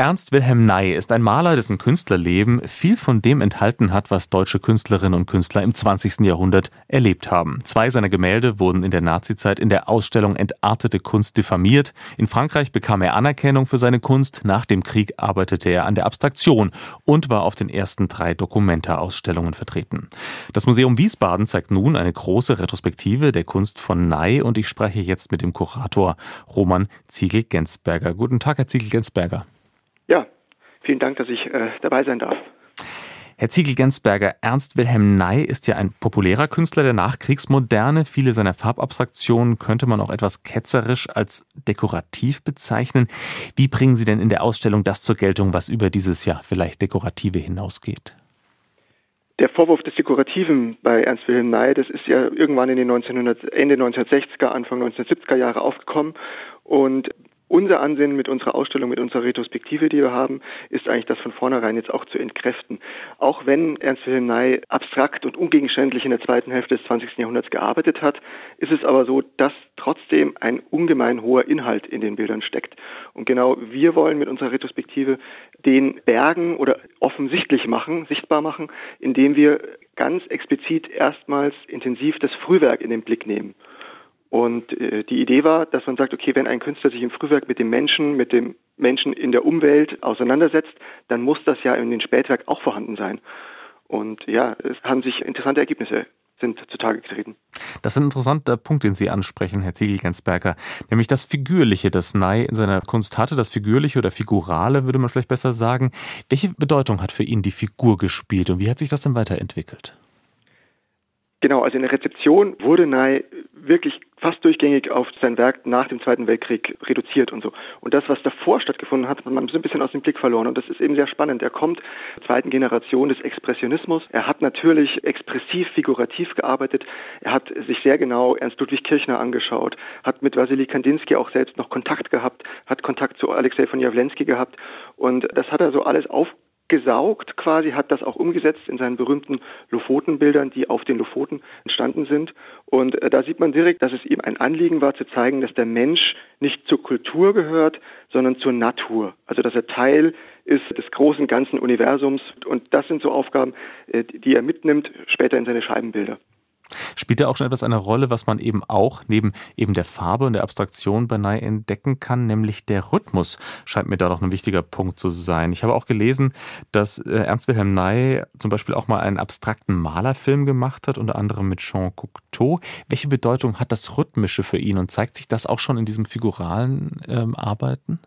Ernst Wilhelm Ney ist ein Maler, dessen Künstlerleben viel von dem enthalten hat, was deutsche Künstlerinnen und Künstler im 20. Jahrhundert erlebt haben. Zwei seiner Gemälde wurden in der Nazizeit in der Ausstellung Entartete Kunst diffamiert. In Frankreich bekam er Anerkennung für seine Kunst. Nach dem Krieg arbeitete er an der Abstraktion und war auf den ersten drei Dokumenta-Ausstellungen vertreten. Das Museum Wiesbaden zeigt nun eine große Retrospektive der Kunst von Ney und ich spreche jetzt mit dem Kurator Roman Ziegel-Gensberger. Guten Tag, Herr Ziegel-Gensberger. Ja, vielen Dank, dass ich äh, dabei sein darf. Herr Ziegel-Gensberger, Ernst Wilhelm Ney ist ja ein populärer Künstler der Nachkriegsmoderne. Viele seiner Farbabstraktionen könnte man auch etwas ketzerisch als dekorativ bezeichnen. Wie bringen Sie denn in der Ausstellung das zur Geltung, was über dieses Jahr vielleicht Dekorative hinausgeht? Der Vorwurf des Dekorativen bei Ernst Wilhelm Ney, das ist ja irgendwann in den 1900, Ende 1960er, Anfang 1970er Jahre aufgekommen und unser Ansinnen mit unserer Ausstellung, mit unserer Retrospektive, die wir haben, ist eigentlich das von vornherein jetzt auch zu entkräften. Auch wenn Ernst Wilhelm Ney abstrakt und ungegenständlich in der zweiten Hälfte des 20. Jahrhunderts gearbeitet hat, ist es aber so, dass trotzdem ein ungemein hoher Inhalt in den Bildern steckt. Und genau wir wollen mit unserer Retrospektive den Bergen oder offensichtlich machen, sichtbar machen, indem wir ganz explizit erstmals intensiv das Frühwerk in den Blick nehmen. Und äh, die Idee war, dass man sagt, okay, wenn ein Künstler sich im Frühwerk mit dem Menschen, mit dem Menschen in der Umwelt auseinandersetzt, dann muss das ja in den Spätwerk auch vorhanden sein. Und ja, es haben sich interessante Ergebnisse sind zutage getreten. Das ist ein interessanter Punkt, den Sie ansprechen, Herr Ziegel-Gensberger, nämlich das Figürliche, das Ney in seiner Kunst hatte, das Figürliche oder Figurale, würde man vielleicht besser sagen. Welche Bedeutung hat für ihn die Figur gespielt und wie hat sich das dann weiterentwickelt? Genau, also in der Rezeption wurde Ney wirklich fast durchgängig auf sein Werk nach dem Zweiten Weltkrieg reduziert und so. Und das, was davor stattgefunden hat, hat man so ein bisschen aus dem Blick verloren. Und das ist eben sehr spannend. Er kommt zur zweiten Generation des Expressionismus. Er hat natürlich expressiv, figurativ gearbeitet. Er hat sich sehr genau Ernst Ludwig Kirchner angeschaut, hat mit Wassily Kandinsky auch selbst noch Kontakt gehabt, hat Kontakt zu Alexei von Jawlensky gehabt. Und das hat er so alles auf gesaugt quasi, hat das auch umgesetzt in seinen berühmten Lofotenbildern, die auf den Lofoten entstanden sind. Und äh, da sieht man direkt, dass es ihm ein Anliegen war zu zeigen, dass der Mensch nicht zur Kultur gehört, sondern zur Natur. Also dass er Teil ist des großen ganzen Universums. Und das sind so Aufgaben, äh, die er mitnimmt später in seine Scheibenbilder. Spielt da auch schon etwas eine Rolle, was man eben auch neben eben der Farbe und der Abstraktion bei Nye entdecken kann, nämlich der Rhythmus scheint mir da doch ein wichtiger Punkt zu sein. Ich habe auch gelesen, dass äh, Ernst Wilhelm Ney zum Beispiel auch mal einen abstrakten Malerfilm gemacht hat, unter anderem mit Jean Cocteau. Welche Bedeutung hat das Rhythmische für ihn und zeigt sich das auch schon in diesem figuralen ähm, Arbeiten?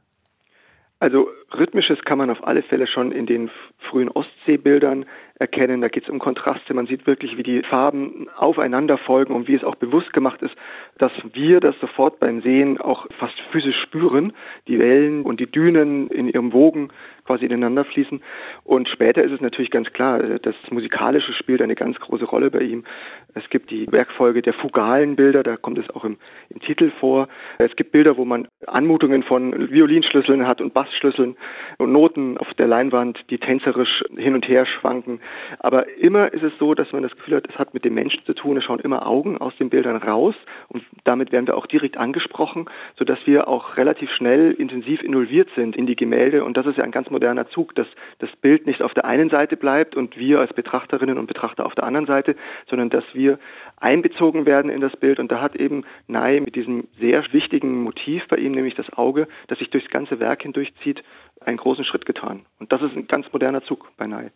Also Rhythmisches kann man auf alle Fälle schon in den frühen Ostseebildern erkennen. Da geht es um Kontraste. Man sieht wirklich, wie die Farben aufeinander folgen und wie es auch bewusst gemacht ist, dass wir das sofort beim Sehen auch fast physisch spüren. Die Wellen und die Dünen in ihrem Wogen quasi ineinander fließen. Und später ist es natürlich ganz klar, das Musikalische spielt eine ganz große Rolle bei ihm. Es gibt die Werkfolge der fugalen Bilder, da kommt es auch im, im Titel vor. Es gibt Bilder, wo man Anmutungen von Violinschlüsseln hat und Bassschlüsseln und Noten auf der Leinwand, die tänzerisch hin und her schwanken. Aber immer ist es so, dass man das Gefühl hat, es hat mit dem Menschen zu tun. Es schauen immer Augen aus den Bildern raus und damit werden wir auch direkt angesprochen, sodass wir auch relativ schnell intensiv involviert sind in die Gemälde. Und das ist ja ein ganz moderner Zug, dass das Bild nicht auf der einen Seite bleibt und wir als Betrachterinnen und Betrachter auf der anderen Seite, sondern dass wir einbezogen werden in das Bild. Und da hat eben Ney mit diesem sehr wichtigen Motiv bei ihm, nämlich das Auge, das sich durchs ganze Werk hindurchzieht, einen großen Schritt getan. Und das ist ein ganz moderner Zug bei Ney.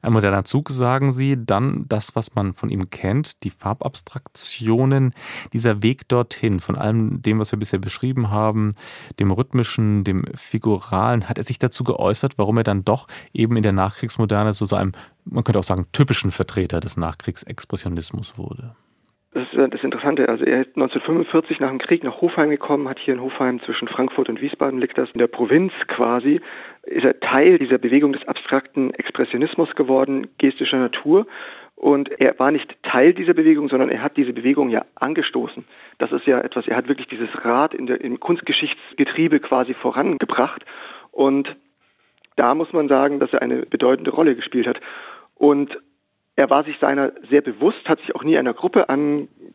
Ein moderner Zug, sagen Sie, dann das, was man von ihm kennt, die Farbabstraktionen, dieser Weg dorthin, von allem dem, was wir bisher beschrieben haben, dem rhythmischen, dem figuralen, hat er sich dazu geäußert, warum er dann doch eben in der Nachkriegsmoderne so, so einem, man könnte auch sagen, typischen Vertreter des Nachkriegsexpressionismus wurde? Das ist das Interessante. Also er ist 1945 nach dem Krieg nach Hofheim gekommen, hat hier in Hofheim zwischen Frankfurt und Wiesbaden liegt das in der Provinz quasi, ist er Teil dieser Bewegung des abstrakten Expressionismus geworden, gestischer Natur. Und er war nicht Teil dieser Bewegung, sondern er hat diese Bewegung ja angestoßen. Das ist ja etwas, er hat wirklich dieses Rad in der, im Kunstgeschichtsgetriebe quasi vorangebracht. Und da muss man sagen, dass er eine bedeutende Rolle gespielt hat. Und er war sich seiner sehr bewusst, hat sich auch nie einer Gruppe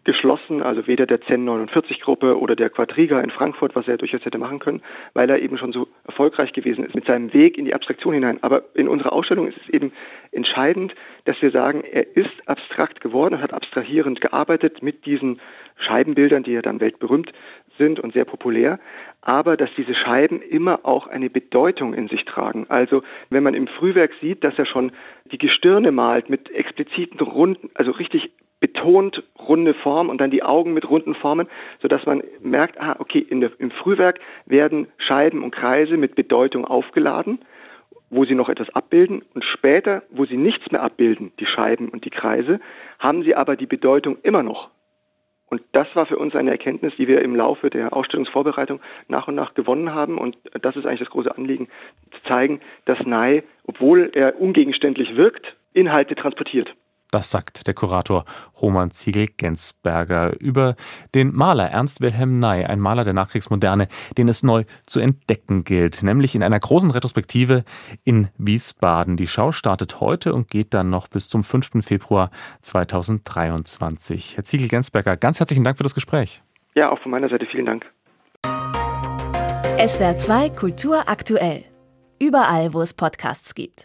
geschlossen, also weder der Zen 49 Gruppe oder der Quadriga in Frankfurt, was er durchaus hätte machen können, weil er eben schon so erfolgreich gewesen ist mit seinem Weg in die Abstraktion hinein. Aber in unserer Ausstellung ist es eben entscheidend, dass wir sagen, er ist abstrakt geworden und hat abstrahierend gearbeitet mit diesen Scheibenbildern, die ja dann weltberühmt sind und sehr populär, aber dass diese Scheiben immer auch eine Bedeutung in sich tragen. Also wenn man im Frühwerk sieht, dass er schon die Gestirne malt mit expliziten runden, also richtig betont runde Form und dann die Augen mit runden Formen, sodass man merkt, ah, okay, der, im Frühwerk werden Scheiben und Kreise mit Bedeutung aufgeladen, wo sie noch etwas abbilden und später, wo sie nichts mehr abbilden, die Scheiben und die Kreise, haben sie aber die Bedeutung immer noch. Und das war für uns eine Erkenntnis, die wir im Laufe der Ausstellungsvorbereitung nach und nach gewonnen haben. Und das ist eigentlich das große Anliegen, zu zeigen, dass Ney, obwohl er ungegenständlich wirkt, Inhalte transportiert. Das sagt der Kurator Roman Ziegel-Gensberger über den Maler Ernst Wilhelm Ney, ein Maler der Nachkriegsmoderne, den es neu zu entdecken gilt, nämlich in einer großen Retrospektive in Wiesbaden. Die Schau startet heute und geht dann noch bis zum 5. Februar 2023. Herr Ziegel-Gensberger, ganz herzlichen Dank für das Gespräch. Ja, auch von meiner Seite vielen Dank. SWR 2 Kultur aktuell. Überall, wo es Podcasts gibt.